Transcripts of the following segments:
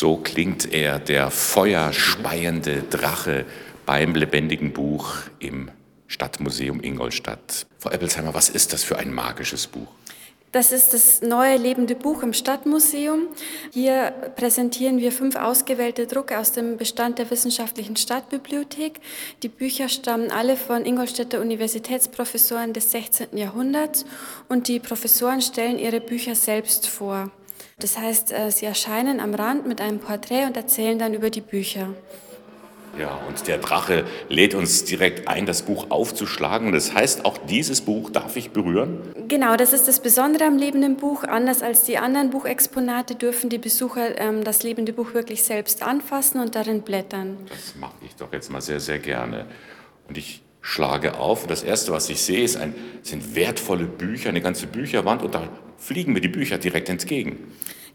So klingt er, der feuerspeiende Drache beim lebendigen Buch im Stadtmuseum Ingolstadt. Frau Eppelsheimer, was ist das für ein magisches Buch? Das ist das neue lebende Buch im Stadtmuseum. Hier präsentieren wir fünf ausgewählte Drucke aus dem Bestand der Wissenschaftlichen Stadtbibliothek. Die Bücher stammen alle von Ingolstädter Universitätsprofessoren des 16. Jahrhunderts und die Professoren stellen ihre Bücher selbst vor. Das heißt, äh, sie erscheinen am Rand mit einem Porträt und erzählen dann über die Bücher. Ja, und der Drache lädt uns direkt ein, das Buch aufzuschlagen. Das heißt, auch dieses Buch darf ich berühren? Genau, das ist das Besondere am lebenden Buch. Anders als die anderen Buchexponate dürfen die Besucher ähm, das lebende Buch wirklich selbst anfassen und darin blättern. Das mache ich doch jetzt mal sehr, sehr gerne. Und ich schlage auf. Das Erste, was ich sehe, ist ein, sind wertvolle Bücher, eine ganze Bücherwand. Und da fliegen mir die Bücher direkt entgegen.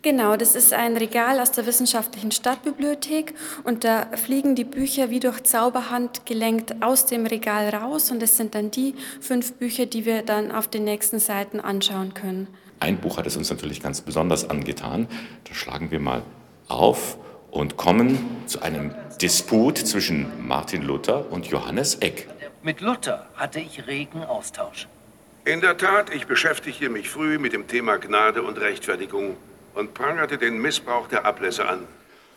Genau, das ist ein Regal aus der Wissenschaftlichen Stadtbibliothek und da fliegen die Bücher wie durch Zauberhand gelenkt aus dem Regal raus und es sind dann die fünf Bücher, die wir dann auf den nächsten Seiten anschauen können. Ein Buch hat es uns natürlich ganz besonders angetan. Da schlagen wir mal auf und kommen zu einem Disput zwischen Martin Luther und Johannes Eck. Mit Luther hatte ich regen Austausch. In der Tat, ich beschäftigte mich früh mit dem Thema Gnade und Rechtfertigung und prangerte den Missbrauch der Ablässe an.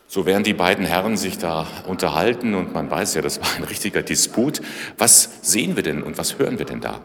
So werden die beiden Herren sich da unterhalten und man weiß ja, das war ein richtiger Disput. Was sehen wir denn und was hören wir denn da?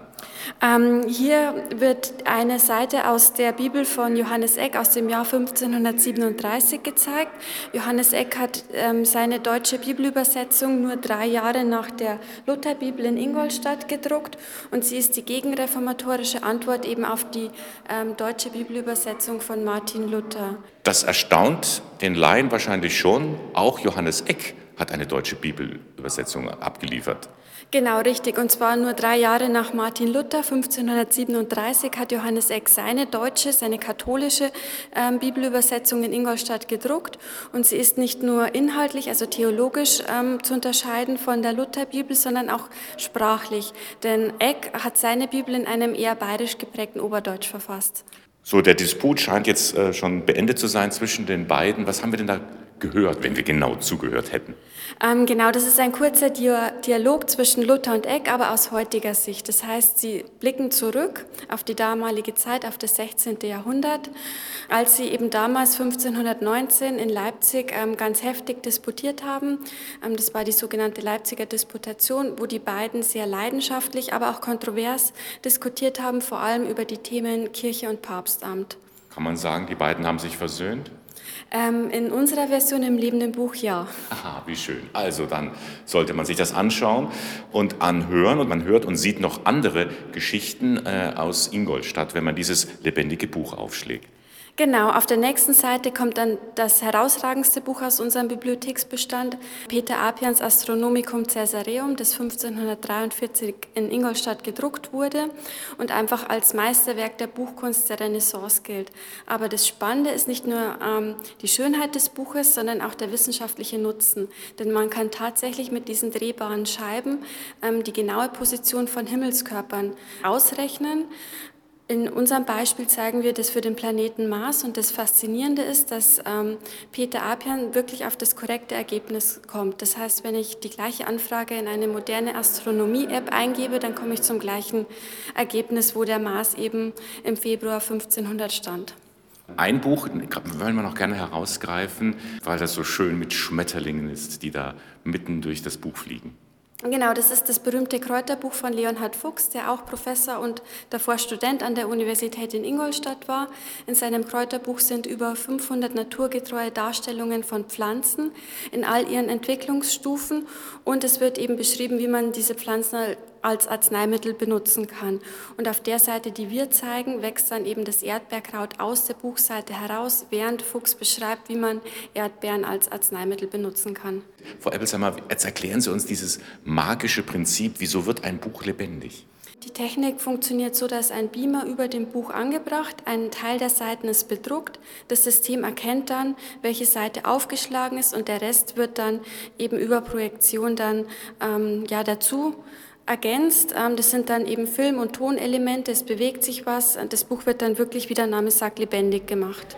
Ähm, hier wird eine Seite aus der Bibel von Johannes Eck aus dem Jahr 1537 gezeigt. Johannes Eck hat ähm, seine deutsche Bibelübersetzung nur drei Jahre nach der Lutherbibel in Ingolstadt gedruckt und sie ist die gegenreformatorische Antwort eben auf die ähm, deutsche Bibelübersetzung von Martin Luther. Das erstaunt den Laien wahrscheinlich schon. Auch Johannes Eck hat eine deutsche Bibelübersetzung abgeliefert. Genau, richtig. Und zwar nur drei Jahre nach Martin Luther, 1537, hat Johannes Eck seine deutsche, seine katholische ähm, Bibelübersetzung in Ingolstadt gedruckt. Und sie ist nicht nur inhaltlich, also theologisch ähm, zu unterscheiden von der Lutherbibel, sondern auch sprachlich. Denn Eck hat seine Bibel in einem eher bayerisch geprägten Oberdeutsch verfasst. So, der Disput scheint jetzt äh, schon beendet zu sein zwischen den beiden. Was haben wir denn da gehört, wenn wir genau zugehört hätten? Ähm, genau, das ist ein kurzer Dialog zwischen Luther und Eck, aber aus heutiger Sicht. Das heißt, sie blicken zurück auf die damalige Zeit, auf das 16. Jahrhundert, als sie eben damals 1519 in Leipzig ähm, ganz heftig disputiert haben. Ähm, das war die sogenannte Leipziger Disputation, wo die beiden sehr leidenschaftlich, aber auch kontrovers diskutiert haben, vor allem über die Themen Kirche und Papstamt. Kann man sagen, die beiden haben sich versöhnt? Ähm, in unserer Version im lebenden Buch ja. Aha, wie schön. Also dann sollte man sich das anschauen und anhören und man hört und sieht noch andere Geschichten äh, aus Ingolstadt, wenn man dieses lebendige Buch aufschlägt. Genau, auf der nächsten Seite kommt dann das herausragendste Buch aus unserem Bibliotheksbestand, Peter Apians Astronomicum Caesareum, das 1543 in Ingolstadt gedruckt wurde und einfach als Meisterwerk der Buchkunst der Renaissance gilt. Aber das Spannende ist nicht nur ähm, die Schönheit des Buches, sondern auch der wissenschaftliche Nutzen. Denn man kann tatsächlich mit diesen drehbaren Scheiben ähm, die genaue Position von Himmelskörpern ausrechnen in unserem Beispiel zeigen wir das für den Planeten Mars und das Faszinierende ist, dass ähm, Peter Apian wirklich auf das korrekte Ergebnis kommt. Das heißt, wenn ich die gleiche Anfrage in eine moderne Astronomie-App eingebe, dann komme ich zum gleichen Ergebnis, wo der Mars eben im Februar 1500 stand. Ein Buch wollen wir noch gerne herausgreifen, weil das so schön mit Schmetterlingen ist, die da mitten durch das Buch fliegen. Genau, das ist das berühmte Kräuterbuch von Leonhard Fuchs, der auch Professor und davor Student an der Universität in Ingolstadt war. In seinem Kräuterbuch sind über 500 naturgetreue Darstellungen von Pflanzen in all ihren Entwicklungsstufen und es wird eben beschrieben, wie man diese Pflanzen als Arzneimittel benutzen kann. Und auf der Seite, die wir zeigen, wächst dann eben das Erdbeerkraut aus der Buchseite heraus, während Fuchs beschreibt, wie man Erdbeeren als Arzneimittel benutzen kann. Frau Ebbelsheimer, jetzt erklären Sie uns dieses magische Prinzip, wieso wird ein Buch lebendig? Die Technik funktioniert so, dass ein Beamer über dem Buch angebracht, ein Teil der Seiten ist bedruckt, das System erkennt dann, welche Seite aufgeschlagen ist und der Rest wird dann eben über Projektion dann ähm, ja, dazu ergänzt. Ähm, das sind dann eben Film- und Tonelemente, es bewegt sich was. Das Buch wird dann wirklich, wie der Name sagt, lebendig gemacht.